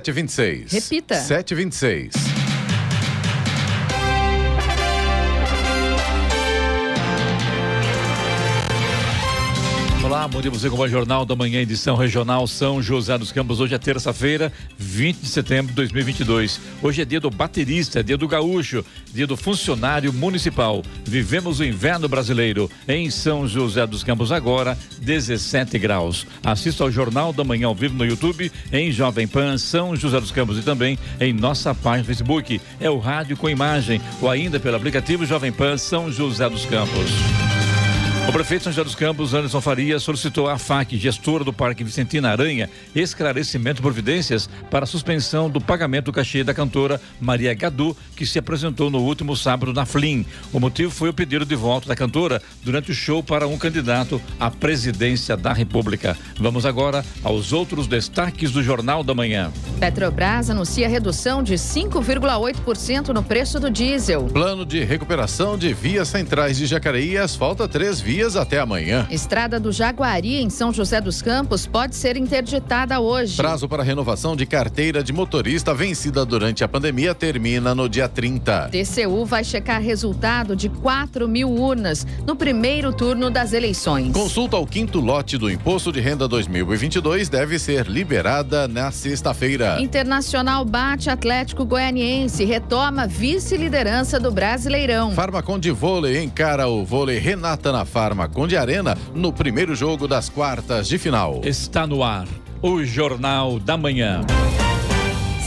726. Repita. 726. Olá, bom dia você com o Jornal da Manhã, edição regional São José dos Campos. Hoje é terça-feira, 20 de setembro de 2022. Hoje é dia do baterista, dia do gaúcho, dia do funcionário municipal. Vivemos o inverno brasileiro em São José dos Campos agora, 17 graus. Assista ao Jornal da Manhã ao vivo no YouTube, em Jovem Pan São José dos Campos e também em nossa página Facebook. É o rádio com imagem ou ainda pelo aplicativo Jovem Pan São José dos Campos. O prefeito de São José dos Campos, Anderson Faria, solicitou à FAC, gestora do Parque Vicentina Aranha, esclarecimento e providências para a suspensão do pagamento do cachê da cantora Maria Gadu, que se apresentou no último sábado na Flim. O motivo foi o pedido de volta da cantora durante o show para um candidato à presidência da República. Vamos agora aos outros destaques do Jornal da Manhã. Petrobras anuncia redução de 5,8% no preço do diesel. Plano de recuperação de vias centrais de Jacareí e asfalta três vias vias até amanhã. Estrada do Jaguari, em São José dos Campos, pode ser interditada hoje. Prazo para renovação de carteira de motorista vencida durante a pandemia termina no dia 30. TCU vai checar resultado de 4 mil urnas no primeiro turno das eleições. Consulta ao quinto lote do Imposto de Renda 2022 deve ser liberada na sexta-feira. Internacional bate Atlético Goianiense, retoma vice-liderança do Brasileirão. Farmacon de vôlei encara o vôlei Renata na Farmaconde Arena no primeiro jogo das quartas de final. Está no ar o Jornal da Manhã.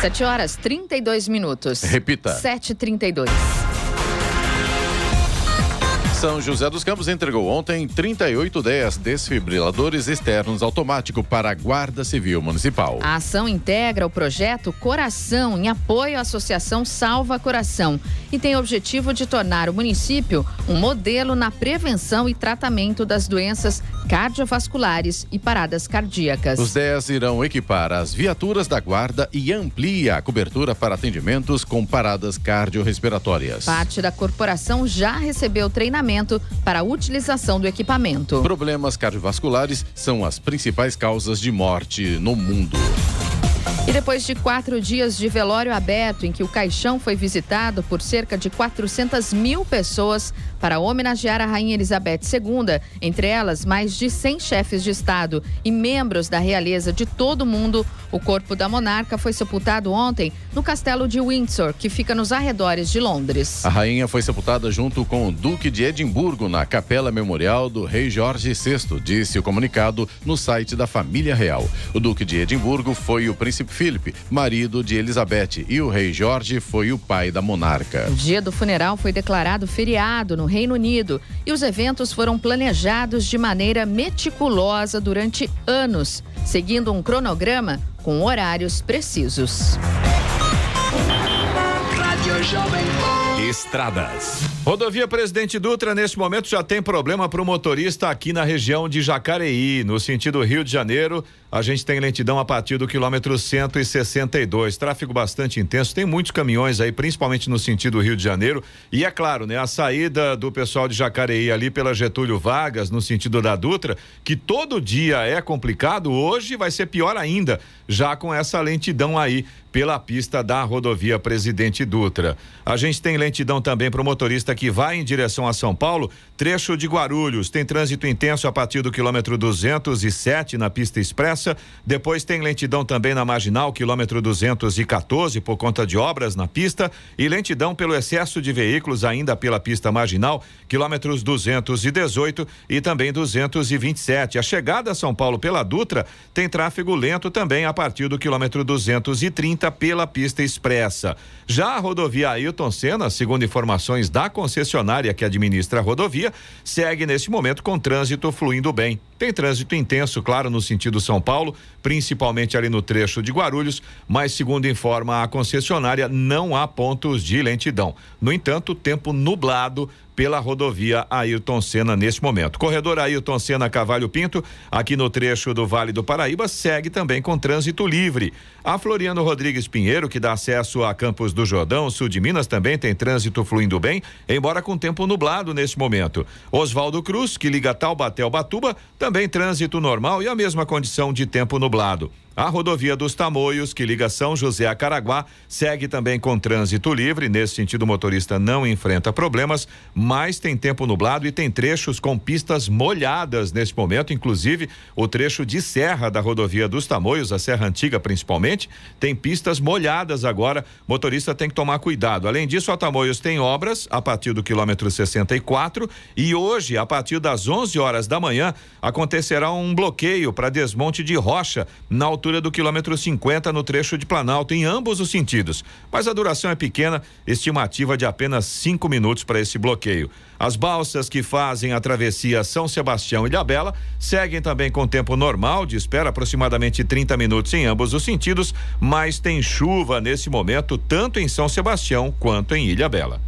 7 horas 32 minutos. Repita. 7h32. São José dos Campos entregou ontem 38 10 desfibriladores externos automáticos para a Guarda Civil Municipal. A ação integra o projeto Coração em apoio à Associação Salva Coração e tem o objetivo de tornar o município um modelo na prevenção e tratamento das doenças cardiovasculares e paradas cardíacas. Os 10 irão equipar as viaturas da Guarda e amplia a cobertura para atendimentos com paradas cardiorrespiratórias. Parte da corporação já recebeu treinamento para a utilização do equipamento. Problemas cardiovasculares são as principais causas de morte no mundo. E depois de quatro dias de velório aberto, em que o caixão foi visitado por cerca de 400 mil pessoas para homenagear a Rainha Elizabeth II, entre elas mais de 100 chefes de Estado e membros da realeza de todo o mundo, o corpo da monarca foi sepultado ontem no castelo de Windsor, que fica nos arredores de Londres. A rainha foi sepultada junto com o Duque de Edimburgo na Capela Memorial do Rei Jorge VI, disse o comunicado no site da família real. O Duque de Edimburgo foi o príncipe Philip, marido de Elizabeth, e o rei Jorge foi o pai da monarca. O dia do funeral foi declarado feriado no Reino Unido e os eventos foram planejados de maneira meticulosa durante anos, seguindo um cronograma com horários precisos. Estradas. Rodovia Presidente Dutra, neste momento, já tem problema para o motorista aqui na região de Jacareí. No sentido Rio de Janeiro, a gente tem lentidão a partir do quilômetro 162. Tráfego bastante intenso. Tem muitos caminhões aí, principalmente no sentido Rio de Janeiro. E é claro, né? A saída do pessoal de Jacareí ali pela Getúlio Vargas, no sentido da Dutra, que todo dia é complicado, hoje vai ser pior ainda, já com essa lentidão aí pela pista da rodovia Presidente Dutra. A gente tem lentidão também para o motorista que vai em direção a São Paulo, trecho de Guarulhos. Tem trânsito intenso a partir do quilômetro 207 na pista expressa. Depois tem lentidão também na marginal, quilômetro 214, por conta de obras na pista. E lentidão pelo excesso de veículos ainda pela pista marginal, quilômetros 218 e também 227. A chegada a São Paulo pela Dutra tem tráfego lento também a partir do quilômetro 230 30 pela pista expressa. Já a rodovia Ailton Senna, segundo informações da concessionária que administra a rodovia, segue nesse momento com trânsito fluindo bem. Tem trânsito intenso, claro, no sentido São Paulo, principalmente ali no trecho de Guarulhos, mas segundo informa a concessionária, não há pontos de lentidão. No entanto, tempo nublado pela rodovia Ayrton Senna neste momento. Corredor Ayrton Senna Cavalho Pinto, aqui no trecho do Vale do Paraíba, segue também com trânsito livre. A Floriano Rodrigues Pinheiro, que dá acesso a Campos do Jordão, sul de Minas, também tem trânsito fluindo bem, embora com tempo nublado neste momento. Oswaldo Cruz, que liga Taubaté ao Batuba, também trânsito normal e a mesma condição de tempo nublado. A rodovia dos Tamoios, que liga São José a Caraguá, segue também com trânsito livre. Nesse sentido, o motorista não enfrenta problemas, mas tem tempo nublado e tem trechos com pistas molhadas nesse momento, inclusive o trecho de serra da rodovia dos Tamoios, a Serra Antiga principalmente, tem pistas molhadas agora. Motorista tem que tomar cuidado. Além disso, a Tamoios tem obras a partir do quilômetro 64 e hoje, a partir das 11 horas da manhã, acontecerá um bloqueio para desmonte de rocha na altura altura do quilômetro 50 no trecho de Planalto, em ambos os sentidos. Mas a duração é pequena, estimativa de apenas cinco minutos para esse bloqueio. As balsas que fazem a travessia São Sebastião e Ilhabela seguem também com tempo normal, de espera aproximadamente 30 minutos em ambos os sentidos, mas tem chuva nesse momento, tanto em São Sebastião quanto em Ilhabela.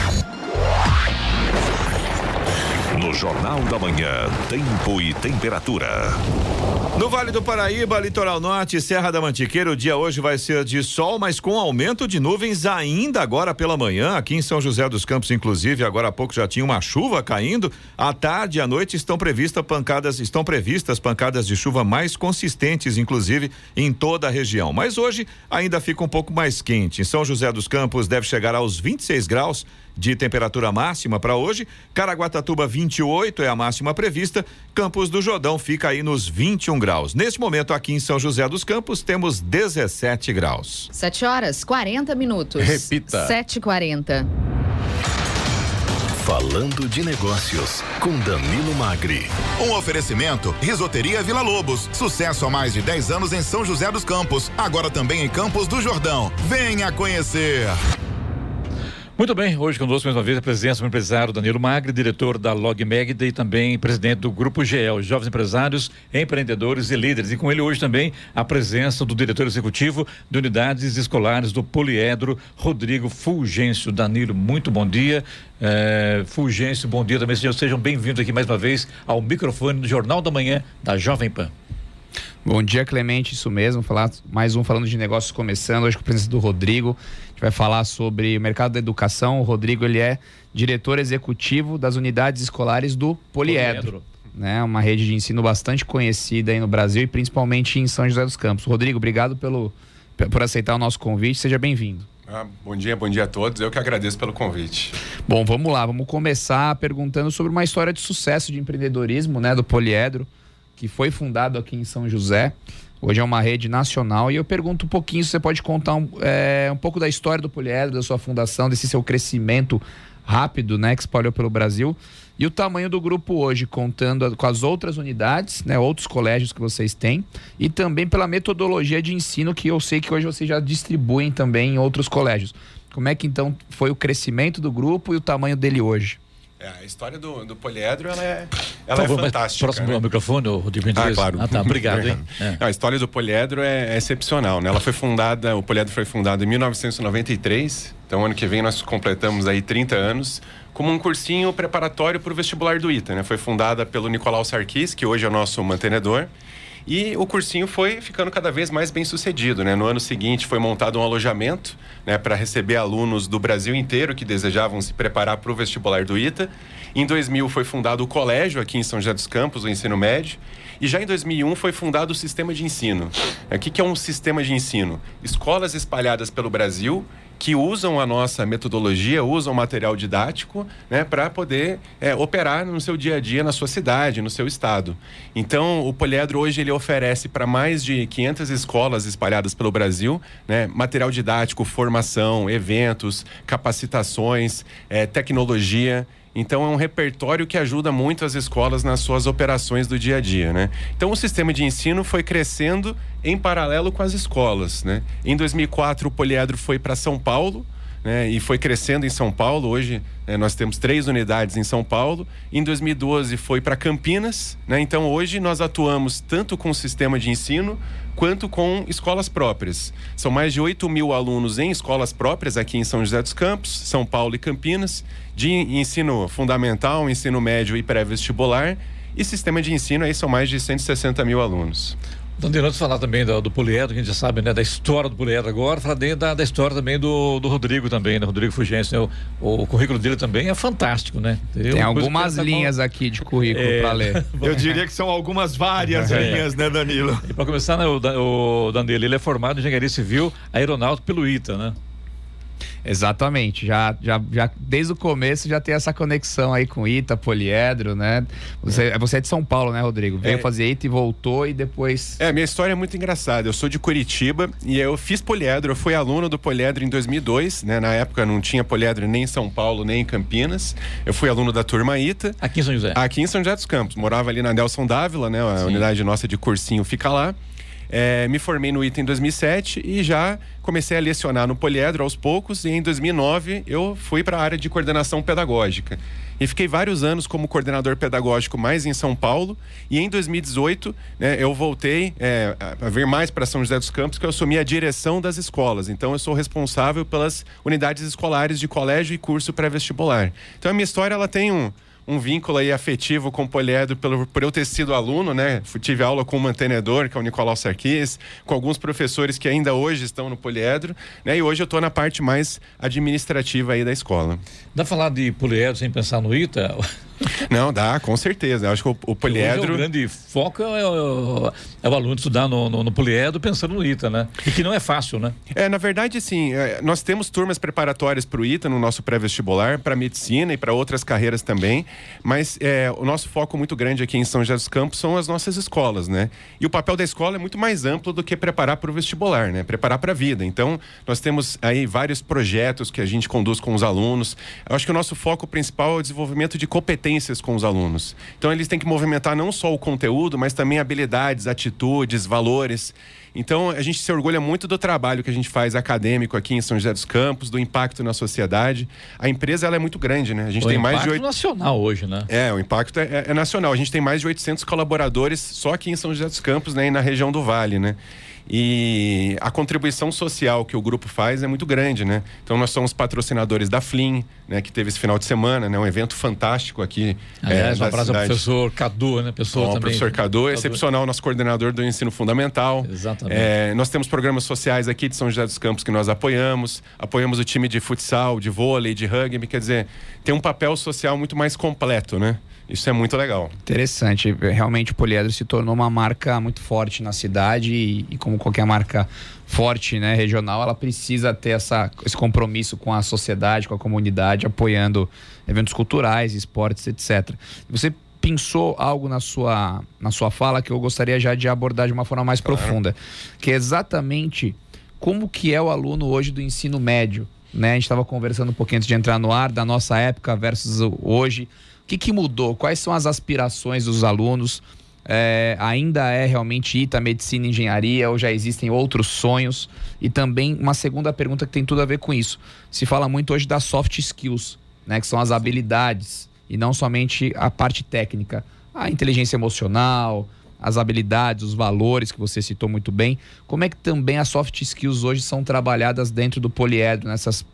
No Jornal da Manhã, tempo e temperatura. No Vale do Paraíba, Litoral Norte, Serra da Mantiqueira, o dia hoje vai ser de sol, mas com aumento de nuvens ainda agora pela manhã. Aqui em São José dos Campos, inclusive, agora há pouco já tinha uma chuva caindo. À tarde e à noite estão previstas pancadas, estão previstas pancadas de chuva mais consistentes, inclusive, em toda a região. Mas hoje ainda fica um pouco mais quente. Em São José dos Campos deve chegar aos 26 graus de temperatura máxima para hoje. Caraguatatuba 28 é a máxima prevista. Campos do Jordão fica aí nos 21 graus. Neste momento aqui em São José dos Campos temos 17 graus. 7 horas 40 minutos. Repita. 7h40. Falando de negócios com Danilo Magri. Um oferecimento Risoteria Vila Lobos. Sucesso há mais de 10 anos em São José dos Campos. Agora também em Campos do Jordão. Venha conhecer. Muito bem, hoje conosco mais uma vez a presença do empresário Danilo Magri, diretor da Log Magda e também presidente do Grupo GEL, Jovens Empresários, Empreendedores e Líderes. E com ele hoje também a presença do diretor executivo de unidades escolares do Poliedro, Rodrigo Fulgêncio. Danilo, muito bom dia. É, Fulgêncio, bom dia também, senhor. Sejam bem-vindos aqui mais uma vez ao microfone do Jornal da Manhã da Jovem Pan. Bom dia, Clemente, isso mesmo. Falar mais um falando de negócios começando, hoje com a presença do Rodrigo. A gente vai falar sobre o mercado da educação. O Rodrigo ele é diretor executivo das unidades escolares do Poliedro. Né, uma rede de ensino bastante conhecida aí no Brasil e principalmente em São José dos Campos. Rodrigo, obrigado pelo, por aceitar o nosso convite. Seja bem-vindo. Ah, bom dia, bom dia a todos. Eu que agradeço pelo convite. Bom, vamos lá. Vamos começar perguntando sobre uma história de sucesso de empreendedorismo né, do Poliedro que foi fundado aqui em São José. Hoje é uma rede nacional e eu pergunto um pouquinho se você pode contar um, é, um pouco da história do Poliedro, da sua fundação, desse seu crescimento rápido, né, que espalhou pelo Brasil e o tamanho do grupo hoje, contando com as outras unidades, né, outros colégios que vocês têm e também pela metodologia de ensino que eu sei que hoje vocês já distribuem também em outros colégios. Como é que então foi o crescimento do grupo e o tamanho dele hoje? É, a história do, do poliedro ela é, ela é fantástica. Próximo né? ao microfone, Rodrigo Ah, claro. Ah, tá. Obrigado, hein? É. A história do poliedro é, é excepcional, né? Ela foi fundada, o poliedro foi fundado em 1993. Então, ano que vem nós completamos aí 30 anos como um cursinho preparatório para o vestibular do ITA, né? Foi fundada pelo Nicolau Sarkis, que hoje é o nosso mantenedor. E o cursinho foi ficando cada vez mais bem sucedido. Né? No ano seguinte foi montado um alojamento né, para receber alunos do Brasil inteiro que desejavam se preparar para o vestibular do ITA. Em 2000 foi fundado o colégio aqui em São José dos Campos, o ensino médio. E já em 2001 foi fundado o sistema de ensino. O que é um sistema de ensino? Escolas espalhadas pelo Brasil que usam a nossa metodologia, usam material didático, né, para poder é, operar no seu dia a dia, na sua cidade, no seu estado. Então, o Poliedro hoje ele oferece para mais de 500 escolas espalhadas pelo Brasil, né, material didático, formação, eventos, capacitações, é, tecnologia. Então é um repertório que ajuda muito as escolas nas suas operações do dia a dia, né? Então o sistema de ensino foi crescendo em paralelo com as escolas, né? Em 2004 o Poliedro foi para São Paulo, né, e foi crescendo em São Paulo. Hoje né, nós temos três unidades em São Paulo. Em 2012 foi para Campinas. Né, então hoje nós atuamos tanto com o sistema de ensino quanto com escolas próprias. São mais de 8 mil alunos em escolas próprias aqui em São José dos Campos, São Paulo e Campinas, de ensino fundamental, ensino médio e pré-vestibular. E sistema de ensino aí são mais de 160 mil alunos. Então, antes de falar também do, do poliedro, que a gente já sabe, né, da história do poliedro agora, falar da, da história também do, do Rodrigo também, né, Rodrigo Fugêncio, né, o, o, currículo dele também é fantástico, né? Tem, Tem algumas linhas aqui de currículo é, para ler. Eu diria que são algumas várias é. linhas, né, Danilo? E para começar, né, o, o Danilo, ele é formado em engenharia civil aeronáutico pelo ITA, né? Exatamente, já, já, já desde o começo já tem essa conexão aí com Ita, Poliedro, né? Você é, você é de São Paulo, né, Rodrigo? Veio é. fazer Ita e voltou e depois. É, minha história é muito engraçada. Eu sou de Curitiba e eu fiz Poliedro, eu fui aluno do Poliedro em 2002, né? Na época não tinha Poliedro nem em São Paulo, nem em Campinas. Eu fui aluno da turma Ita. Aqui em São José? Aqui em São José dos Campos. Morava ali na Nelson Dávila, né? A Sim. unidade nossa de cursinho fica lá. É, me formei no ITA em 2007 e já comecei a lecionar no Poliedro aos poucos. E em 2009 eu fui para a área de coordenação pedagógica. E fiquei vários anos como coordenador pedagógico mais em São Paulo. E em 2018 né, eu voltei é, a vir mais para São José dos Campos, que eu assumi a direção das escolas. Então eu sou responsável pelas unidades escolares de colégio e curso pré-vestibular. Então a minha história ela tem um um vínculo aí afetivo com o poliedro pelo, por eu ter sido aluno, né? Tive aula com o mantenedor, que é o Nicolau Sarquis, com alguns professores que ainda hoje estão no poliedro, né? E hoje eu estou na parte mais administrativa aí da escola. Dá falar de poliedro sem pensar no ITA? Não, dá, com certeza. Eu acho que o, o poliedro. o grande foco é, o, é o aluno estudar no, no, no, poliedro pensando no ITA, né? E que não é fácil, né? É, na verdade, sim. É, nós temos turmas preparatórias para o ITA no nosso pré-vestibular, para medicina e para outras carreiras também. Mas é, o nosso foco muito grande aqui em São José dos Campos são as nossas escolas, né? E o papel da escola é muito mais amplo do que preparar para o vestibular, né? Preparar para a vida. Então, nós temos aí vários projetos que a gente conduz com os alunos. Eu acho que o nosso foco principal é o desenvolvimento de competências competências com os alunos. Então, eles têm que movimentar não só o conteúdo, mas também habilidades, atitudes, valores. Então, a gente se orgulha muito do trabalho que a gente faz acadêmico aqui em São José dos Campos, do impacto na sociedade. A empresa ela é muito grande, né? A gente o tem mais de oito... nacional hoje, né? É, o impacto é, é, é nacional. A gente tem mais de 800 colaboradores só aqui em São José dos Campos, né? E na região do Vale, né? E a contribuição social que o grupo faz é muito grande, né? Então nós somos patrocinadores da Flim, né, que teve esse final de semana, né, um evento fantástico aqui. Aliás, é, um abraço ao professor Cadu, né? Pessoa também. professor Cadu, Cadu, excepcional, nosso coordenador do ensino fundamental. Exatamente. É, nós temos programas sociais aqui de São José dos Campos que nós apoiamos, apoiamos o time de futsal, de vôlei, de rugby, quer dizer, tem um papel social muito mais completo, né? Isso é muito legal. Interessante. Realmente o Poliedro se tornou uma marca muito forte na cidade e, e como qualquer marca forte, né, regional, ela precisa ter essa, esse compromisso com a sociedade, com a comunidade, apoiando eventos culturais, esportes, etc. Você pensou algo na sua, na sua fala que eu gostaria já de abordar de uma forma mais claro. profunda, que é exatamente como que é o aluno hoje do ensino médio, né? A gente estava conversando um pouquinho antes de entrar no ar da nossa época versus hoje que, que mudou? Quais são as aspirações dos alunos? É, ainda é realmente ITA, medicina e engenharia, ou já existem outros sonhos? E também uma segunda pergunta que tem tudo a ver com isso. Se fala muito hoje das soft skills, né, que são as habilidades, e não somente a parte técnica. A inteligência emocional, as habilidades, os valores que você citou muito bem. Como é que também as soft skills hoje são trabalhadas dentro do poliedro, nessas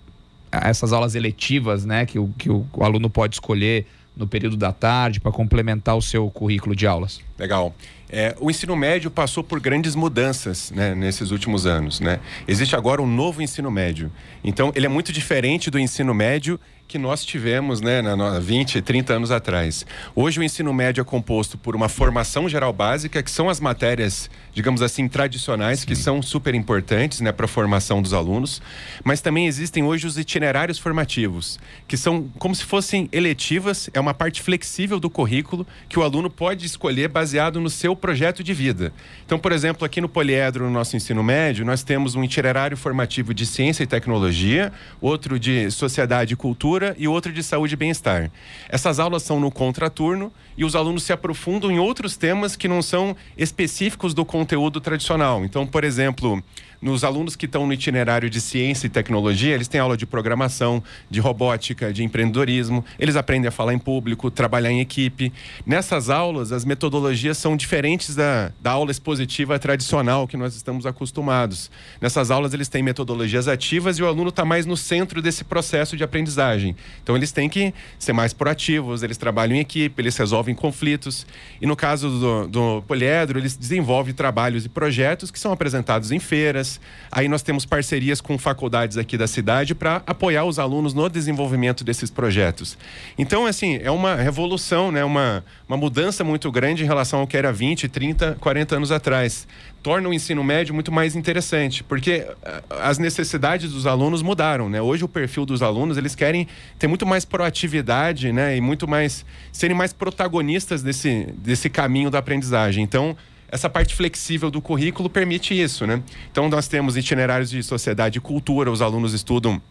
essas aulas eletivas, né, que o, que o aluno pode escolher no período da tarde para complementar o seu currículo de aulas? Legal. É, o ensino médio passou por grandes mudanças né, nesses últimos anos. Né? Existe agora um novo ensino médio. Então, ele é muito diferente do ensino médio que nós tivemos né, na, 20, 30 anos atrás. Hoje o ensino médio é composto por uma formação geral básica, que são as matérias, digamos assim, tradicionais, Sim. que são super importantes né, para a formação dos alunos, mas também existem hoje os itinerários formativos, que são como se fossem eletivas, é uma parte flexível do currículo que o aluno pode escolher baseado no seu projeto de vida. Então, por exemplo, aqui no Poliedro, no nosso ensino médio, nós temos um itinerário formativo de ciência e tecnologia, outro de sociedade e cultura e outro de saúde e bem-estar. Essas aulas são no contraturno e os alunos se aprofundam em outros temas que não são específicos do conteúdo tradicional. Então, por exemplo, nos alunos que estão no itinerário de ciência e tecnologia, eles têm aula de programação, de robótica, de empreendedorismo, eles aprendem a falar em público, trabalhar em equipe. Nessas aulas, as metodologias são diferentes da, da aula expositiva tradicional que nós estamos acostumados. Nessas aulas, eles têm metodologias ativas e o aluno está mais no centro desse processo de aprendizagem. Então, eles têm que ser mais proativos, eles trabalham em equipe, eles resolvem conflitos. E no caso do, do poliedro, eles desenvolvem trabalhos e projetos que são apresentados em feiras, Aí nós temos parcerias com faculdades aqui da cidade para apoiar os alunos no desenvolvimento desses projetos. Então, assim, é uma revolução, né? uma, uma mudança muito grande em relação ao que era 20, 30, 40 anos atrás. Torna o ensino médio muito mais interessante, porque eh, as necessidades dos alunos mudaram, né? Hoje o perfil dos alunos, eles querem ter muito mais proatividade, né? E muito mais serem mais protagonistas desse, desse caminho da aprendizagem. Então, essa parte flexível do currículo permite isso, né? Então nós temos itinerários de sociedade e cultura, os alunos estudam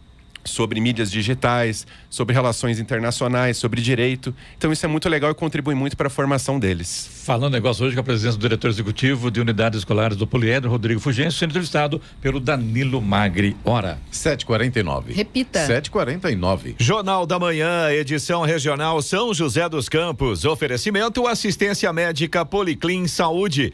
sobre mídias digitais, sobre relações internacionais, sobre direito. Então isso é muito legal e contribui muito para a formação deles. Falando negócio hoje com a presença do diretor executivo de unidades escolares do Poliedro, Rodrigo Fugêncio, sendo entrevistado pelo Danilo Magri. Hora. 7h49. Repita. 7h49. Jornal da Manhã, edição regional São José dos Campos. Oferecimento assistência médica Policlin Saúde.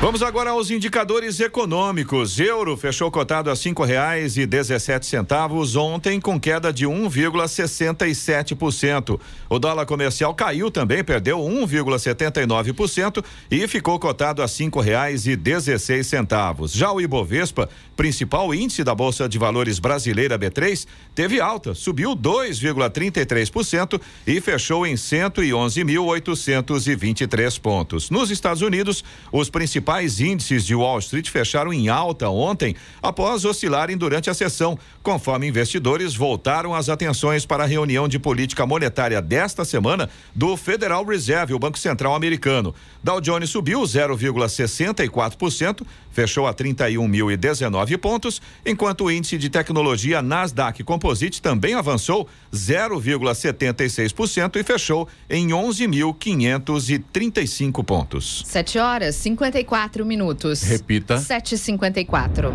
Vamos agora aos indicadores econômicos. Euro fechou cotado a cinco reais e dezessete centavos ontem com queda de 1,67%. O dólar comercial caiu também, perdeu 1,79% e ficou cotado a cinco reais e dezesseis centavos. Já o Ibovespa, principal índice da Bolsa de Valores brasileira B3, teve alta, subiu 2,33% e fechou em 111.823 pontos. Nos Estados Unidos, os principais principais índices de Wall Street fecharam em alta ontem, após oscilarem durante a sessão, conforme investidores voltaram as atenções para a reunião de política monetária desta semana do Federal Reserve, o Banco Central Americano. Dow Jones subiu 0,64%, fechou a 31.019 pontos, enquanto o índice de tecnologia Nasdaq Composite também avançou 0,76% e fechou em 11.535 pontos. 7 horas 54 minutos. Repita. 7h54.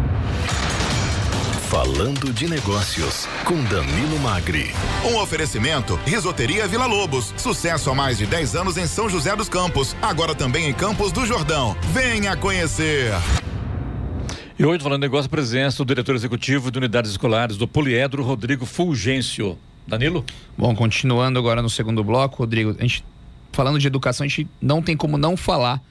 Falando de Negócios, com Danilo Magri. Um oferecimento: Risoteria Vila Lobos. Sucesso há mais de 10 anos em São José dos Campos. Agora também em Campos do Jordão. Venha conhecer. E hoje, falando de negócio, presença do diretor executivo de unidades escolares do Poliedro, Rodrigo Fulgêncio. Danilo? Bom, continuando agora no segundo bloco, Rodrigo, a gente, falando de educação, a gente não tem como não falar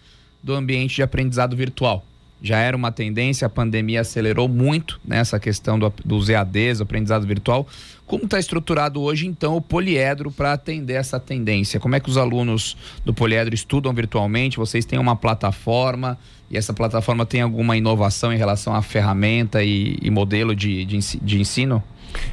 do ambiente de aprendizado virtual. Já era uma tendência, a pandemia acelerou muito nessa questão do, dos EADs, aprendizado virtual. Como está estruturado hoje, então, o Poliedro para atender essa tendência? Como é que os alunos do Poliedro estudam virtualmente? Vocês têm uma plataforma e essa plataforma tem alguma inovação em relação à ferramenta e, e modelo de, de, de ensino?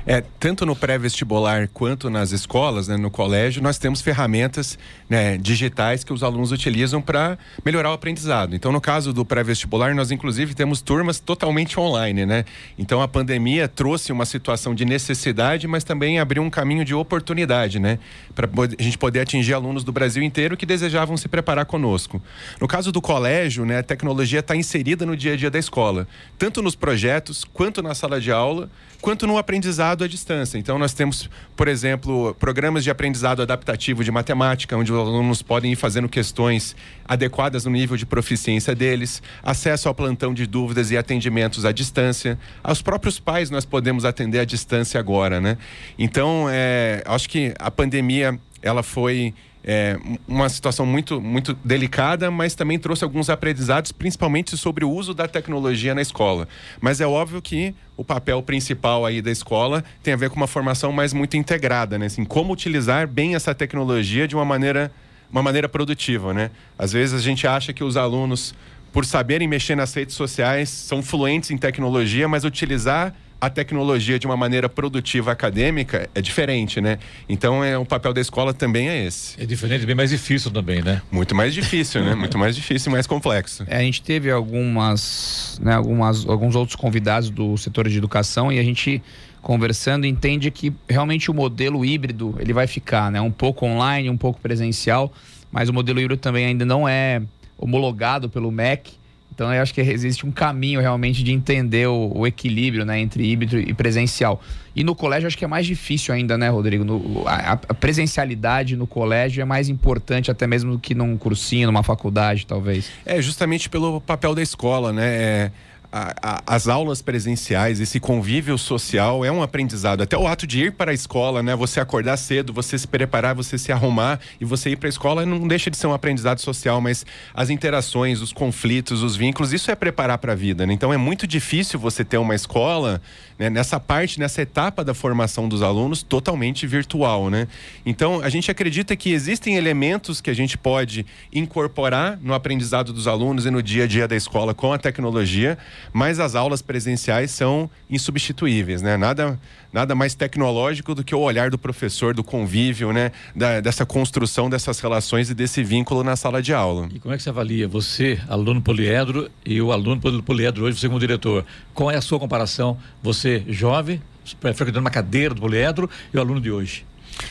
É, tanto no pré-vestibular quanto nas escolas, né, no colégio, nós temos ferramentas né, digitais que os alunos utilizam para melhorar o aprendizado. Então, no caso do pré-vestibular, nós inclusive temos turmas totalmente online, né? Então, a pandemia trouxe uma situação de necessidade, mas também abriu um caminho de oportunidade, né? Para a gente poder atingir alunos do Brasil inteiro que desejavam se preparar conosco. No caso do colégio, né, a tecnologia está inserida no dia a dia da escola, tanto nos projetos, quanto na sala de aula, quanto no aprendizado à distância. Então, nós temos, por exemplo, programas de aprendizado adaptativo de matemática, onde os alunos podem ir fazendo questões adequadas no nível de proficiência deles, acesso ao plantão de dúvidas e atendimentos à distância. Aos próprios pais, nós podemos atender à distância agora, né? Então, é, acho que a pandemia ela foi é, uma situação muito, muito delicada, mas também trouxe alguns aprendizados, principalmente sobre o uso da tecnologia na escola. Mas é óbvio que o papel principal aí da escola tem a ver com uma formação mais muito integrada, né? Assim, como utilizar bem essa tecnologia de uma maneira, uma maneira produtiva, né? Às vezes a gente acha que os alunos, por saberem mexer nas redes sociais, são fluentes em tecnologia, mas utilizar a tecnologia de uma maneira produtiva acadêmica é diferente, né? Então é o papel da escola também é esse. É diferente, bem mais difícil também, né? Muito mais difícil, né? Muito mais difícil e mais complexo. É, a gente teve algumas, né, algumas, alguns outros convidados do setor de educação e a gente conversando entende que realmente o modelo híbrido ele vai ficar, né? Um pouco online, um pouco presencial, mas o modelo híbrido também ainda não é homologado pelo MEC então eu acho que existe um caminho realmente de entender o, o equilíbrio né, entre híbrido e presencial. E no colégio acho que é mais difícil ainda, né, Rodrigo? No, a, a, presencialidade no colégio é mais importante até mesmo do que num cursinho, numa faculdade, talvez. É, justamente pelo papel da escola, né? É as aulas presenciais, esse convívio social é um aprendizado. Até o ato de ir para a escola, né? Você acordar cedo, você se preparar, você se arrumar e você ir para a escola não deixa de ser um aprendizado social, mas as interações, os conflitos, os vínculos, isso é preparar para a vida, né? Então é muito difícil você ter uma escola né, nessa parte, nessa etapa da formação dos alunos totalmente virtual, né? Então a gente acredita que existem elementos que a gente pode incorporar no aprendizado dos alunos e no dia a dia da escola com a tecnologia, mas as aulas presenciais são insubstituíveis, né? Nada, nada mais tecnológico do que o olhar do professor, do convívio, né? Da, dessa construção dessas relações e desse vínculo na sala de aula. E como é que você avalia você, aluno poliedro, e o aluno poliedro hoje, você como diretor? Qual é a sua comparação? Você jovem, frequentando uma cadeira do poliedro e o aluno de hoje?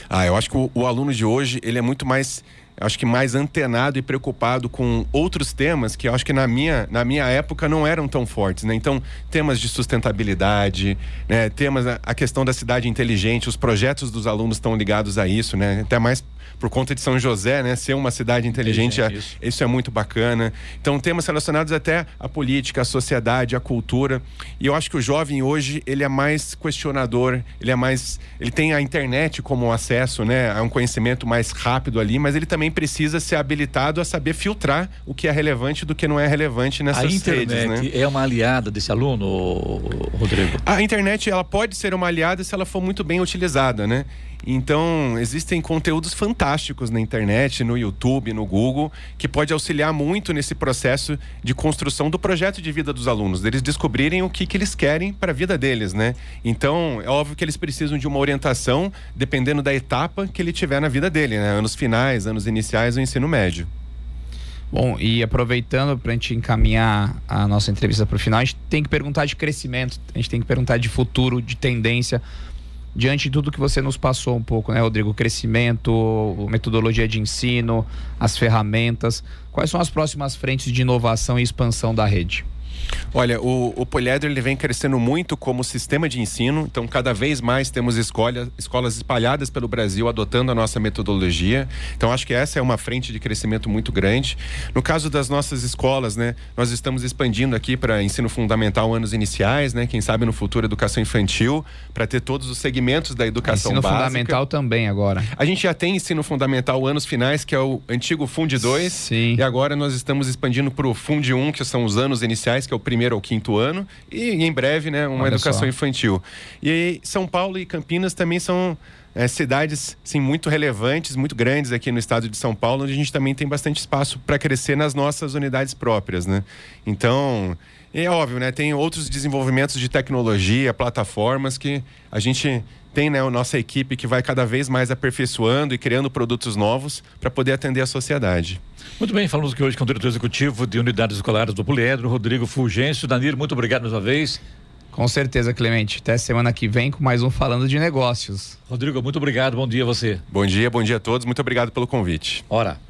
Ah, eu acho que o, o aluno de hoje ele é muito mais acho que mais antenado e preocupado com outros temas que acho que na minha, na minha época não eram tão fortes, né? Então, temas de sustentabilidade, né? temas a questão da cidade inteligente, os projetos dos alunos estão ligados a isso, né? Até mais por conta de São José, né, ser uma cidade inteligente, é, isso. isso. é muito bacana. Então, temas relacionados até à política, à sociedade, à cultura. E eu acho que o jovem hoje, ele é mais questionador, ele é mais, ele tem a internet como acesso, né, a um conhecimento mais rápido ali, mas ele também precisa ser habilitado a saber filtrar o que é relevante do que não é relevante nessas redes, A internet né? é uma aliada desse aluno, Rodrigo? A internet, ela pode ser uma aliada se ela for muito bem utilizada, né? Então, existem conteúdos fantásticos na internet, no YouTube, no Google, que pode auxiliar muito nesse processo de construção do projeto de vida dos alunos, deles descobrirem o que, que eles querem para a vida deles, né? Então, é óbvio que eles precisam de uma orientação dependendo da etapa que ele tiver na vida dele, né? Anos finais, anos iniciais do ensino médio. Bom, e aproveitando para a gente encaminhar a nossa entrevista para o final, a gente tem que perguntar de crescimento, a gente tem que perguntar de futuro, de tendência diante de tudo que você nos passou um pouco, né, Rodrigo? Crescimento, metodologia de ensino, as ferramentas. Quais são as próximas frentes de inovação e expansão da rede? Olha, o, o Poliedro ele vem crescendo muito como sistema de ensino, então cada vez mais temos escola, escolas espalhadas pelo Brasil adotando a nossa metodologia. Então acho que essa é uma frente de crescimento muito grande. No caso das nossas escolas, né, nós estamos expandindo aqui para ensino fundamental anos iniciais, né, quem sabe no futuro educação infantil, para ter todos os segmentos da educação ensino básica. fundamental também agora. A gente já tem ensino fundamental anos finais, que é o antigo Fund 2, Sim. e agora nós estamos expandindo para o Fund 1, que são os anos iniciais, que é o primeiro ao quinto ano, e em breve, né, uma Olha educação só. infantil. E São Paulo e Campinas também são é, cidades sim, muito relevantes, muito grandes aqui no estado de São Paulo, onde a gente também tem bastante espaço para crescer nas nossas unidades próprias. Né? Então, é óbvio, né? Tem outros desenvolvimentos de tecnologia, plataformas que a gente tem né, a nossa equipe que vai cada vez mais aperfeiçoando e criando produtos novos para poder atender a sociedade. Muito bem, falamos aqui hoje com o diretor executivo de unidades escolares do Poliedro, Rodrigo Fulgêncio. Danilo, muito obrigado mais uma vez. Com certeza, Clemente. Até semana que vem com mais um Falando de Negócios. Rodrigo, muito obrigado. Bom dia a você. Bom dia, bom dia a todos. Muito obrigado pelo convite. Ora.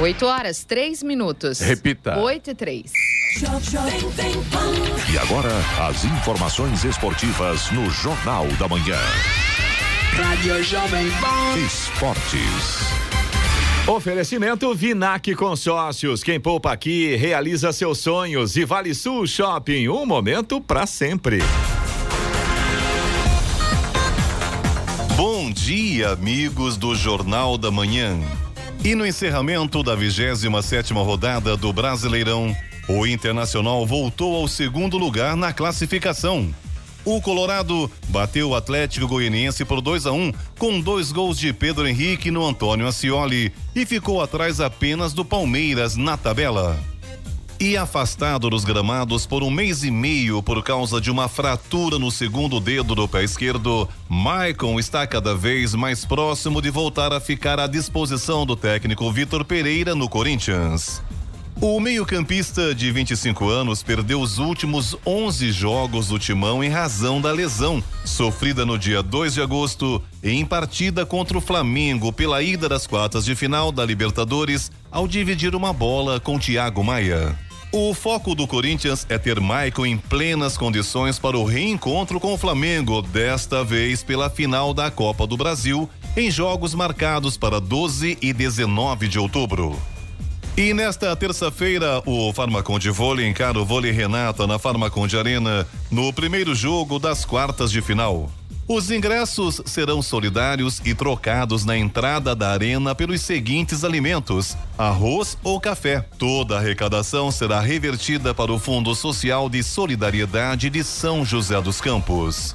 8 horas, 3 minutos. Repita. 8 e 3. E agora, as informações esportivas no Jornal da Manhã. Rádio Jovem Pan. Esportes. Oferecimento Vinac Consórcios. Quem poupa aqui realiza seus sonhos. E Vale Sul Shopping. Um momento para sempre. Bom dia, amigos do Jornal da Manhã. E no encerramento da 27 rodada do Brasileirão, o Internacional voltou ao segundo lugar na classificação. O Colorado bateu o Atlético Goianiense por 2 a 1 com dois gols de Pedro Henrique no Antônio Ascioli e ficou atrás apenas do Palmeiras na tabela. E afastado dos gramados por um mês e meio por causa de uma fratura no segundo dedo do pé esquerdo, Maicon está cada vez mais próximo de voltar a ficar à disposição do técnico Vitor Pereira no Corinthians. O meio-campista de 25 anos perdeu os últimos 11 jogos do timão em razão da lesão, sofrida no dia 2 de agosto, em partida contra o Flamengo pela ida das quartas de final da Libertadores, ao dividir uma bola com Thiago Maia. O foco do Corinthians é ter Maicon em plenas condições para o reencontro com o Flamengo, desta vez pela final da Copa do Brasil, em jogos marcados para 12 e 19 de outubro. E nesta terça-feira, o Farmacon de Vôlei encara o Vôlei Renata na Farmacon de Arena, no primeiro jogo das quartas de final. Os ingressos serão solidários e trocados na entrada da arena pelos seguintes alimentos: arroz ou café. Toda a arrecadação será revertida para o Fundo Social de Solidariedade de São José dos Campos.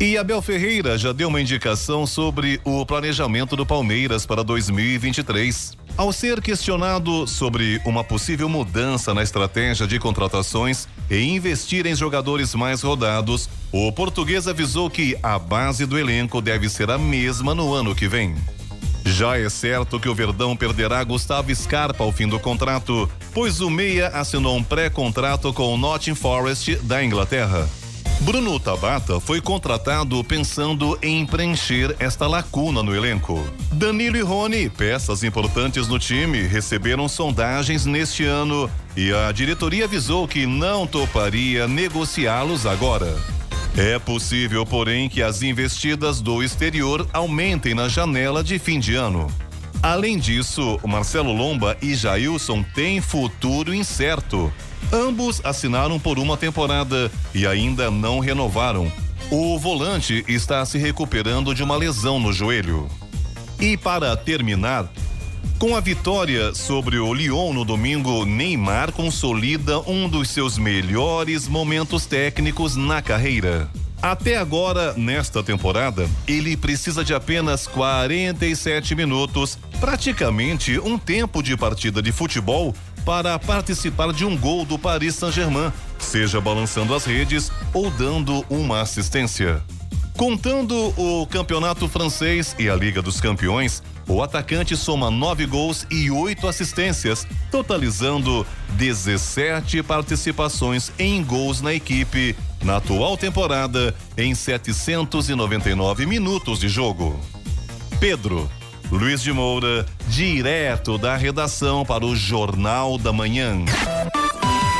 E Abel Ferreira já deu uma indicação sobre o planejamento do Palmeiras para 2023. Ao ser questionado sobre uma possível mudança na estratégia de contratações e investir em jogadores mais rodados, o português avisou que a base do elenco deve ser a mesma no ano que vem. Já é certo que o Verdão perderá Gustavo Scarpa ao fim do contrato, pois o Meia assinou um pré-contrato com o Nottingham Forest da Inglaterra. Bruno Tabata foi contratado pensando em preencher esta lacuna no elenco. Danilo e Rony, peças importantes no time, receberam sondagens neste ano e a diretoria avisou que não toparia negociá-los agora. É possível, porém, que as investidas do exterior aumentem na janela de fim de ano. Além disso, Marcelo Lomba e Jailson têm futuro incerto. Ambos assinaram por uma temporada e ainda não renovaram. O volante está se recuperando de uma lesão no joelho. E para terminar, com a vitória sobre o Lyon no domingo, Neymar consolida um dos seus melhores momentos técnicos na carreira. Até agora, nesta temporada, ele precisa de apenas 47 minutos, praticamente um tempo de partida de futebol, para participar de um gol do Paris Saint-Germain, seja balançando as redes ou dando uma assistência. Contando o campeonato francês e a Liga dos Campeões, o atacante soma nove gols e oito assistências, totalizando 17 participações em gols na equipe na atual temporada em 799 minutos de jogo. Pedro Luiz de Moura, direto da redação para o Jornal da Manhã.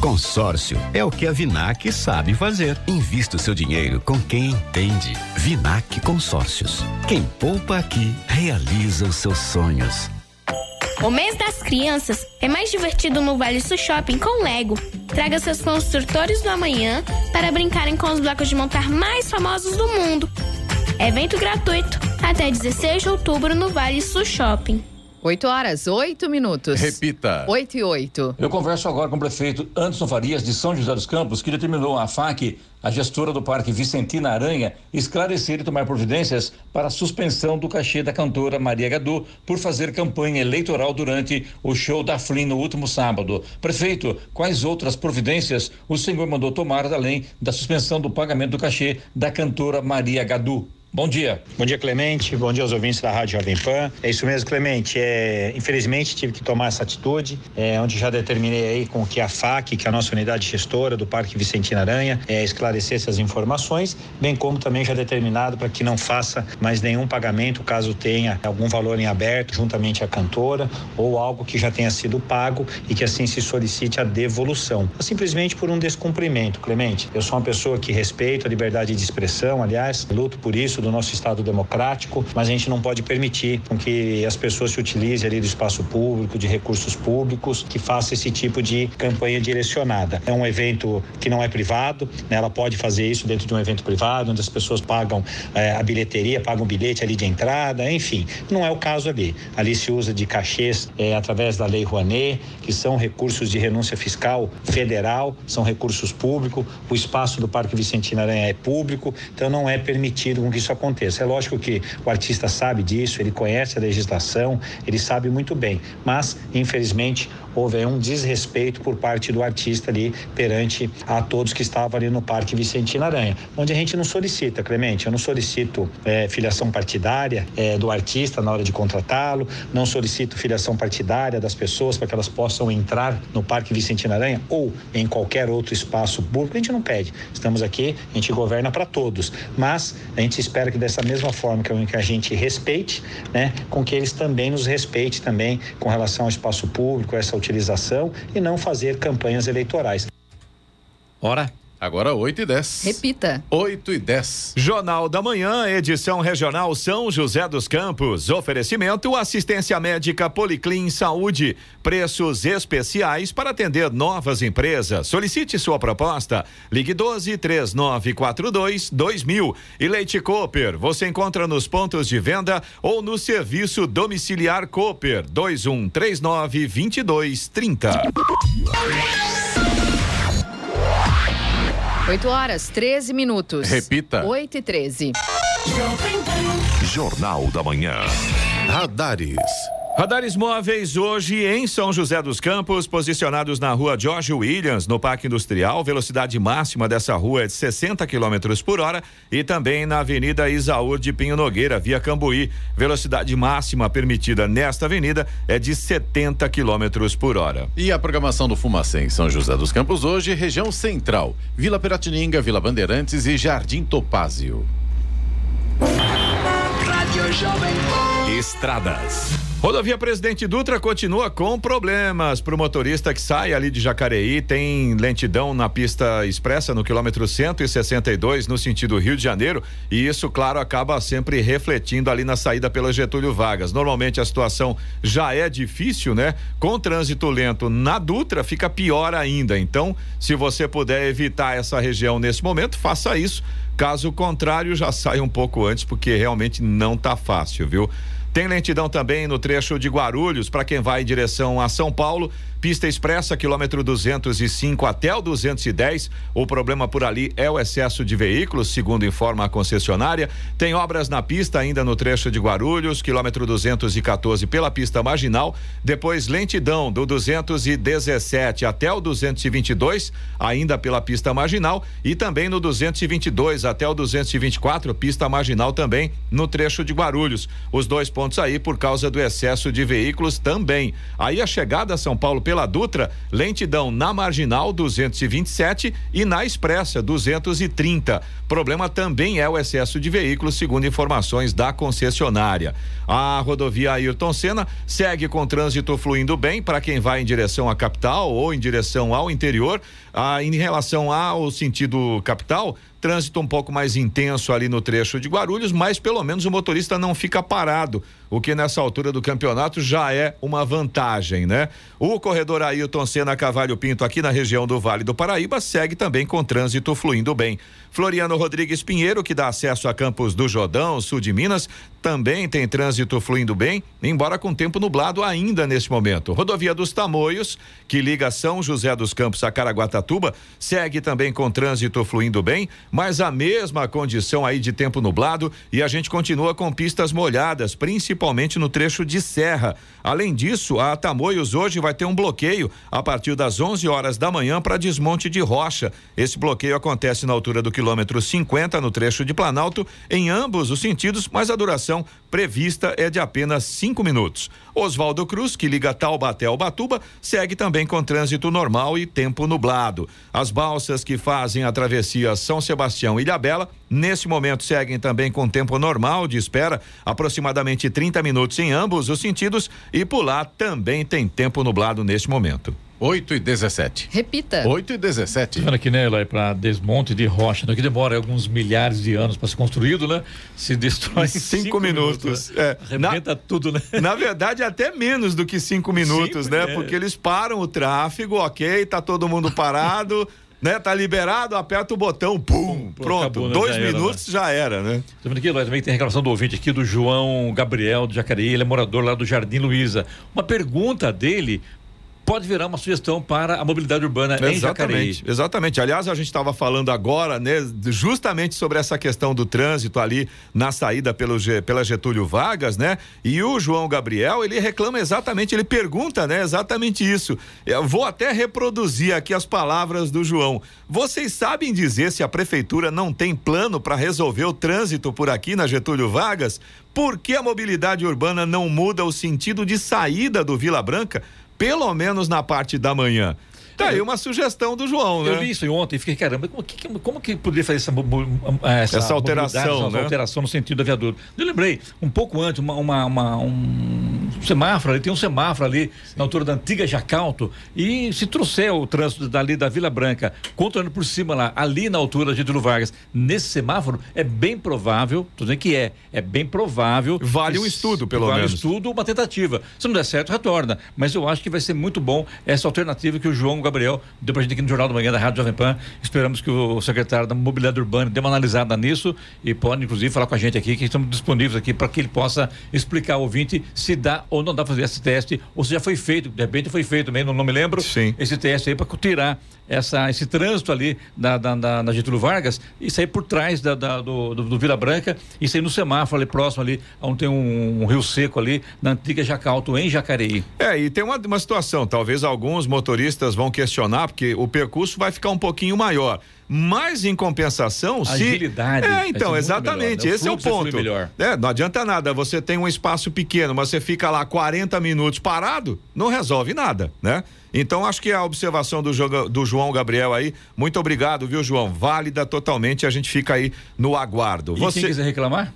Consórcio é o que a Vinac sabe fazer. Invista o seu dinheiro com quem entende. Vinac Consórcios. Quem poupa aqui realiza os seus sonhos. O mês das crianças é mais divertido no Vale Sul Shopping com Lego. Traga seus construtores do amanhã para brincarem com os blocos de montar mais famosos do mundo. Evento gratuito até 16 de outubro no Vale Sul Shopping. 8 horas, 8 minutos. Repita. 8 e 8. Eu converso agora com o prefeito Anderson Farias de São José dos Campos, que determinou a FAC, a gestora do Parque Vicentina Aranha, esclarecer e tomar providências para a suspensão do cachê da cantora Maria Gadu por fazer campanha eleitoral durante o show da Flynn no último sábado. Prefeito, quais outras providências o senhor mandou tomar além da suspensão do pagamento do cachê da cantora Maria Gadu? Bom dia. Bom dia, Clemente. Bom dia aos ouvintes da Rádio Jovem Pan. É isso mesmo, Clemente. É, infelizmente, tive que tomar essa atitude, é, onde já determinei aí com que a FAC, que é a nossa unidade gestora do Parque Vicentina Aranha, é, esclarecesse as informações, bem como também já determinado para que não faça mais nenhum pagamento caso tenha algum valor em aberto juntamente à cantora ou algo que já tenha sido pago e que assim se solicite a devolução. Simplesmente por um descumprimento, Clemente. Eu sou uma pessoa que respeito a liberdade de expressão, aliás, luto por isso do nosso Estado democrático, mas a gente não pode permitir com que as pessoas se utilizem ali do espaço público, de recursos públicos, que faça esse tipo de campanha direcionada. É um evento que não é privado, né? ela pode fazer isso dentro de um evento privado, onde as pessoas pagam eh, a bilheteria, pagam o bilhete ali de entrada, enfim. Não é o caso ali. Ali se usa de cachês eh, através da Lei Rouanet, que são recursos de renúncia fiscal federal, são recursos públicos. O espaço do Parque Vicentina Aranha é público, então não é permitido com que isso aconteça. É lógico que o artista sabe disso, ele conhece a legislação, ele sabe muito bem, mas infelizmente houve um desrespeito por parte do artista ali perante a todos que estavam ali no Parque Vicentina Aranha, onde a gente não solicita, Clemente, eu não solicito é, filiação partidária é, do artista na hora de contratá-lo, não solicito filiação partidária das pessoas para que elas possam entrar no Parque Vicentina Aranha ou em qualquer outro espaço público, a gente não pede. Estamos aqui, a gente governa para todos, mas a gente espera que dessa mesma forma que a gente respeite, né, com que eles também nos respeitem também com relação ao espaço público, essa utilização e não fazer campanhas eleitorais. Ora. Agora 8 e 10. Repita. 8 e 10. Jornal da Manhã, edição regional São José dos Campos. Oferecimento assistência médica Policlin Saúde. Preços especiais para atender novas empresas. Solicite sua proposta. Ligue 12 3942 2000. E Leite Cooper. Você encontra nos pontos de venda ou no serviço domiciliar Cooper 2139 2230. 8 horas, 13 minutos. Repita. 8 e 13. Jornal da Manhã. Radares. Radares móveis hoje em São José dos Campos, posicionados na rua George Williams, no Parque Industrial. Velocidade máxima dessa rua é de 60 km por hora. E também na Avenida Isaúr de Pinho Nogueira, via Cambuí. Velocidade máxima permitida nesta avenida é de 70 km por hora. E a programação do Fumacê em São José dos Campos hoje, região central. Vila Piratininga, Vila Bandeirantes e Jardim Topázio. Rádio Jovem Pan. Estradas. Rodovia Presidente Dutra continua com problemas para o motorista que sai ali de Jacareí. Tem lentidão na pista expressa no quilômetro 162 no sentido Rio de Janeiro. E isso, claro, acaba sempre refletindo ali na saída pela Getúlio Vargas. Normalmente a situação já é difícil, né? Com trânsito lento na Dutra fica pior ainda. Então, se você puder evitar essa região nesse momento, faça isso. Caso contrário, já saia um pouco antes, porque realmente não tá fácil, viu? Tem lentidão também no trecho de Guarulhos para quem vai em direção a São Paulo. Pista expressa, quilômetro 205 até o 210. O problema por ali é o excesso de veículos, segundo informa a concessionária. Tem obras na pista ainda no trecho de Guarulhos, quilômetro 214 pela pista marginal. Depois, lentidão do 217 até o 222, ainda pela pista marginal. E também no 222 até o 224, pista marginal também no trecho de Guarulhos. Os dois pontos aí por causa do excesso de veículos também. Aí a chegada a São Paulo pela Dutra, lentidão na marginal 227 e na expressa 230. Problema também é o excesso de veículos, segundo informações da concessionária. A rodovia Ayrton Senna segue com trânsito fluindo bem para quem vai em direção à capital ou em direção ao interior. Ah, em relação ao sentido capital, Trânsito um pouco mais intenso ali no trecho de Guarulhos, mas pelo menos o motorista não fica parado, o que nessa altura do campeonato já é uma vantagem, né? O corredor Ailton Senna Cavalho Pinto aqui na região do Vale do Paraíba segue também com trânsito fluindo bem. Floriano Rodrigues Pinheiro, que dá acesso a Campos do Jordão, sul de Minas, também tem trânsito fluindo bem, embora com tempo nublado ainda neste momento. Rodovia dos Tamoios, que liga São José dos Campos a Caraguatatuba, segue também com trânsito fluindo bem, mas a mesma condição aí de tempo nublado e a gente continua com pistas molhadas, principalmente no trecho de serra. Além disso, a Tamoios hoje vai ter um bloqueio a partir das 11 horas da manhã para desmonte de rocha. Esse bloqueio acontece na altura do quilômetro 50 no trecho de Planalto, em ambos os sentidos, mas a duração prevista é de apenas cinco minutos. Oswaldo Cruz, que liga Taubaté ao Batuba, segue também com trânsito normal e tempo nublado. As balsas que fazem a travessia São Sebastião e Ilhabela, nesse momento seguem também com tempo normal de espera, aproximadamente 30 minutos em ambos os sentidos, e por lá também tem tempo nublado neste momento. 8 e 17. Repita. 8 e 17. Vendo aqui, né, Eloy, para desmonte de rocha, né, que demora alguns milhares de anos para ser construído, né? Se destrói em cinco, cinco minutos. minutos né? É. Arrebenta Na- tudo, né? Na verdade, até menos do que cinco minutos, Sim, né? é. Porque eles param o tráfego, ok, tá todo mundo parado, né? Tá liberado, aperta o botão, pum, pronto. acabou, né? Dois Já era, minutos já era, né? Aqui, também tem reclamação do ouvinte aqui do João Gabriel do Jacareí, ele é morador lá do Jardim Luiza. Uma pergunta dele pode virar uma sugestão para a mobilidade urbana em Jacareí. Exatamente, exatamente. Aliás, a gente estava falando agora, né, justamente sobre essa questão do trânsito ali na saída pelo, pela Getúlio Vargas, né? E o João Gabriel, ele reclama exatamente, ele pergunta, né, exatamente isso. Eu vou até reproduzir aqui as palavras do João. Vocês sabem dizer se a prefeitura não tem plano para resolver o trânsito por aqui na Getúlio Vargas? Por que a mobilidade urbana não muda o sentido de saída do Vila Branca? Pelo menos na parte da manhã. Tá aí uma sugestão do João, né? Eu li isso ontem e fiquei, caramba, como que, como que poderia fazer essa, essa, Essa alteração, mobilidade, essa né? alteração no sentido da viaduto? Eu lembrei, um pouco antes, uma, uma- uma- um semáforo ali, tem um semáforo ali na altura da antiga Jacalto e se trouxer o trânsito dali da Vila Branca, controlando por cima lá, ali na altura de Getúlio Vargas, nesse semáforo, é bem provável, tô dizendo que é, é bem provável. Vale um estudo, pelo vale menos. um estudo, uma tentativa. Se não der certo, retorna. Mas eu acho que vai ser muito bom essa alternativa que o João Gabriel deu pra gente aqui no Jornal da Manhã da Rádio Jovem Pan. Esperamos que o secretário da Mobilidade Urbana dê uma analisada nisso e pode, inclusive, falar com a gente aqui, que estamos disponíveis aqui para que ele possa explicar ao ouvinte se dá ou não dá para fazer esse teste, ou se já foi feito, de repente foi feito mesmo, não me lembro. Sim. Esse teste aí para tirar essa, esse trânsito ali da, da- da Getúlio Vargas e sair por trás da, da- do, do, do Vila Branca e sair no semáforo ali próximo ali, onde tem um, um rio seco ali, na antiga Jacalto, em Jacareí. É, e tem uma, uma situação, talvez alguns motoristas vão questionar, porque o percurso vai ficar um pouquinho maior. Mas em compensação, se. Agilidade vai É, então, exatamente. melhor, né? Esse é o ponto. É, não adianta nada. Você tem um espaço pequeno, mas você fica lá 40 minutos parado, não resolve nada, né? Então, acho que a observação do, joga- do João Gabriel aí, muito obrigado, viu, João? Válida totalmente, a gente fica aí no aguardo. E Você quem quiser reclamar?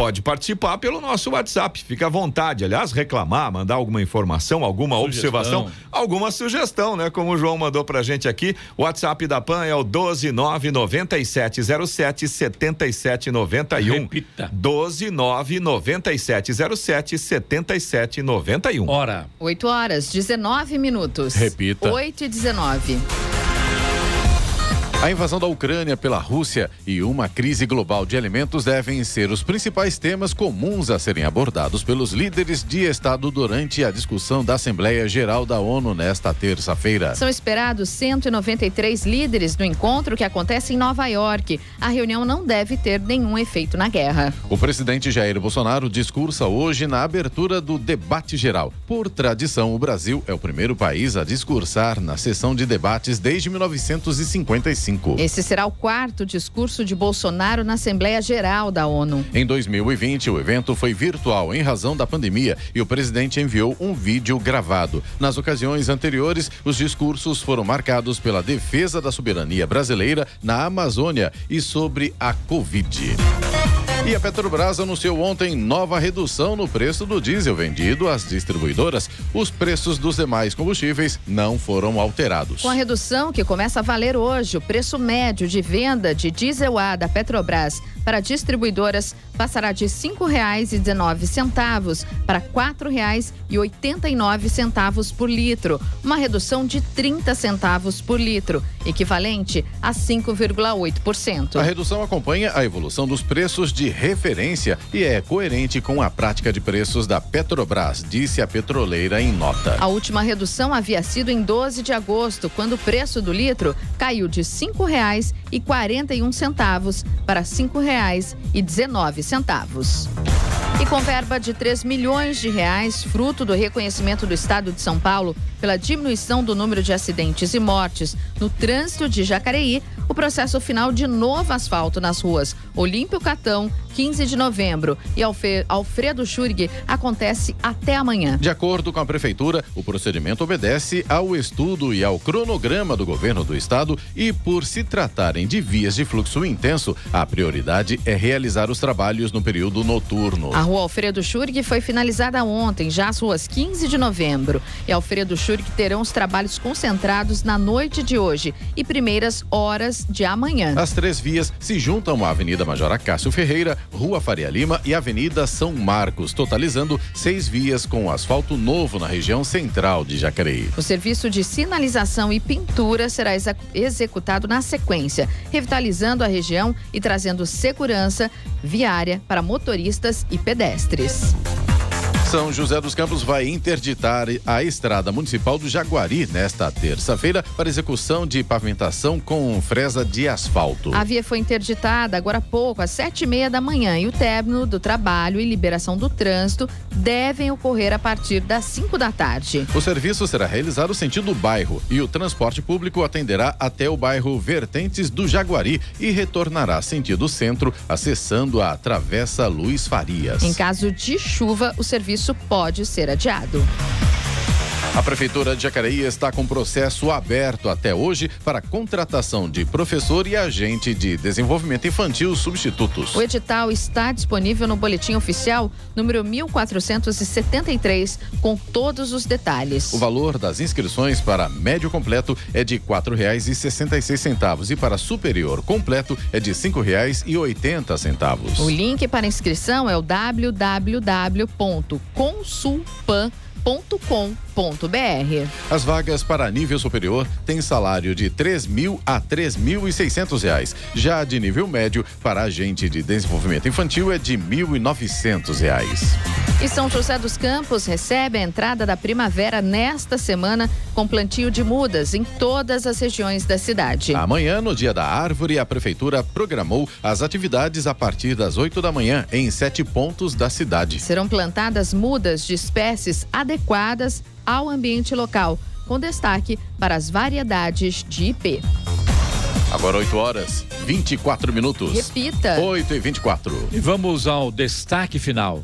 Pode participar pelo nosso WhatsApp, fica à vontade. Aliás, reclamar, mandar alguma informação, alguma Sugestão. observação, alguma sugestão, né? Como o João mandou pra gente aqui. O WhatsApp da PAN é o 1299707 7791. Repita. 1299707 7791. Hora. 8 horas, 19 minutos. Repita. 8 e 19. A invasão da Ucrânia pela Rússia e uma crise global de alimentos devem ser os principais temas comuns a serem abordados pelos líderes de Estado durante a discussão da Assembleia Geral da ONU nesta terça-feira. São esperados 193 líderes no encontro que acontece em Nova York. A reunião não deve ter nenhum efeito na guerra. O presidente Jair Bolsonaro discursa hoje na abertura do debate geral. Por tradição, o Brasil é o primeiro país a discursar na sessão de debates desde 1955. Esse será o quarto discurso de Bolsonaro na Assembleia Geral da ONU. Em 2020, o evento foi virtual em razão da pandemia e o presidente enviou um vídeo gravado. Nas ocasiões anteriores, os discursos foram marcados pela defesa da soberania brasileira na Amazônia e sobre a Covid. E a Petrobras anunciou ontem nova redução no preço do diesel vendido às distribuidoras. Os preços dos demais combustíveis não foram alterados. Com a redução que começa a valer hoje, o preço médio de venda de diesel A da Petrobras para distribuidoras passará de R$ 5,19 para R$ 4,89 por litro, uma redução de 30 centavos por litro, equivalente a 5,8%. A redução acompanha a evolução dos preços de referência e é coerente com a prática de preços da Petrobras, disse a petroleira em nota. A última redução havia sido em 12 de agosto, quando o preço do litro caiu de R$ 5,41 para R$ 5,19 centavos. E com verba de 3 milhões de reais, fruto do reconhecimento do Estado de São Paulo pela diminuição do número de acidentes e mortes no trânsito de Jacareí, o processo final de novo asfalto nas ruas Olímpio Catão, 15 de novembro, e Alfredo Schurg acontece até amanhã. De acordo com a Prefeitura, o procedimento obedece ao estudo e ao cronograma do governo do estado e, por se tratarem de vias de fluxo intenso, a prioridade é realizar os trabalhos no período noturno. A rua Alfredo Schurg foi finalizada ontem, já as ruas 15 de novembro e Alfredo Schurg terão os trabalhos concentrados na noite de hoje e primeiras horas de amanhã. As três vias se juntam à Avenida Major Acácio Ferreira, Rua Faria Lima e Avenida São Marcos, totalizando seis vias com asfalto novo na região central de Jacareí. O serviço de sinalização e pintura será executado na sequência, revitalizando a região e trazendo segurança viária para motoristas e pedestres. São José dos Campos vai interditar a estrada municipal do Jaguari nesta terça-feira para execução de pavimentação com fresa de asfalto. A via foi interditada agora há pouco, às sete e meia da manhã, e o término do trabalho e liberação do trânsito devem ocorrer a partir das cinco da tarde. O serviço será realizado sentido bairro e o transporte público atenderá até o bairro Vertentes do Jaguari e retornará sentido centro, acessando a Travessa Luiz Farias. Em caso de chuva, o serviço isso pode ser adiado. A Prefeitura de Jacareí está com processo aberto até hoje para contratação de professor e agente de desenvolvimento infantil substitutos. O edital está disponível no Boletim Oficial número 1473, com todos os detalhes. O valor das inscrições para médio completo é de R$ 4,66 e para superior completo é de R$ 5,80. O link para inscrição é o www.consulpan.com As vagas para nível superior têm salário de três mil a três mil e seiscentos reais. Já de nível médio, para agente de desenvolvimento infantil é de mil e novecentos reais. E São José dos Campos recebe a entrada da primavera nesta semana com plantio de mudas em todas as regiões da cidade. Amanhã, no dia da árvore, a prefeitura programou as atividades a partir das 8 da manhã em sete pontos da cidade. Serão plantadas mudas de espécies adequadas ao ambiente local, com destaque para as variedades de IP. Agora 8 horas, 24 minutos. Repita. 8 e 24. E vamos ao destaque final.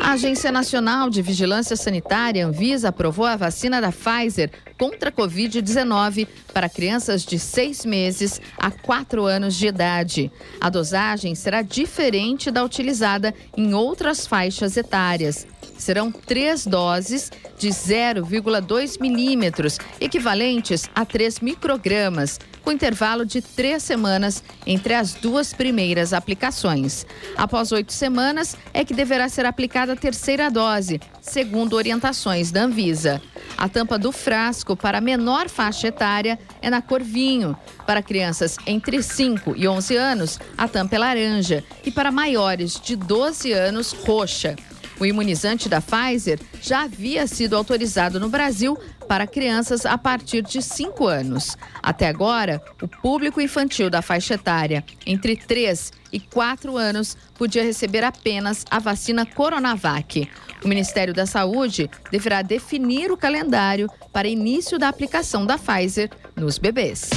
A Agência Nacional de Vigilância Sanitária, Anvisa, aprovou a vacina da Pfizer contra a Covid-19 para crianças de seis meses a quatro anos de idade. A dosagem será diferente da utilizada em outras faixas etárias. Serão três doses de 0,2 milímetros, equivalentes a 3 microgramas, com intervalo de três semanas entre as duas primeiras aplicações. Após oito semanas, é que deverá ser aplicada a terceira dose, segundo orientações da Anvisa. A tampa do frasco para a menor faixa etária é na cor vinho. Para crianças entre 5 e 11 anos, a tampa é laranja. E para maiores de 12 anos, roxa. O imunizante da Pfizer já havia sido autorizado no Brasil para crianças a partir de 5 anos. Até agora, o público infantil da faixa etária entre 3 e 4 anos podia receber apenas a vacina Coronavac. O Ministério da Saúde deverá definir o calendário para início da aplicação da Pfizer nos bebês.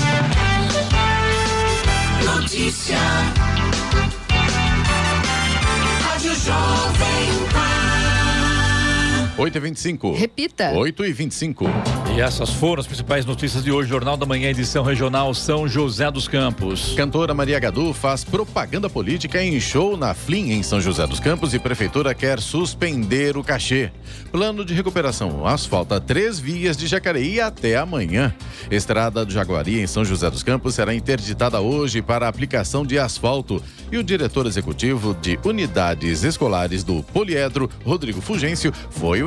Notícia. Rádio Jovem Pan. 8 e 25. Repita. 8 e 25. E essas foram as principais notícias de hoje, Jornal da Manhã, edição regional São José dos Campos. Cantora Maria Gadu faz propaganda política em show na Flim, em São José dos Campos, e Prefeitura quer suspender o cachê. Plano de recuperação asfalta três vias de Jacareí até amanhã. Estrada do Jaguari, em São José dos Campos, será interditada hoje para aplicação de asfalto. E o diretor executivo de unidades escolares do Poliedro, Rodrigo Fugêncio, foi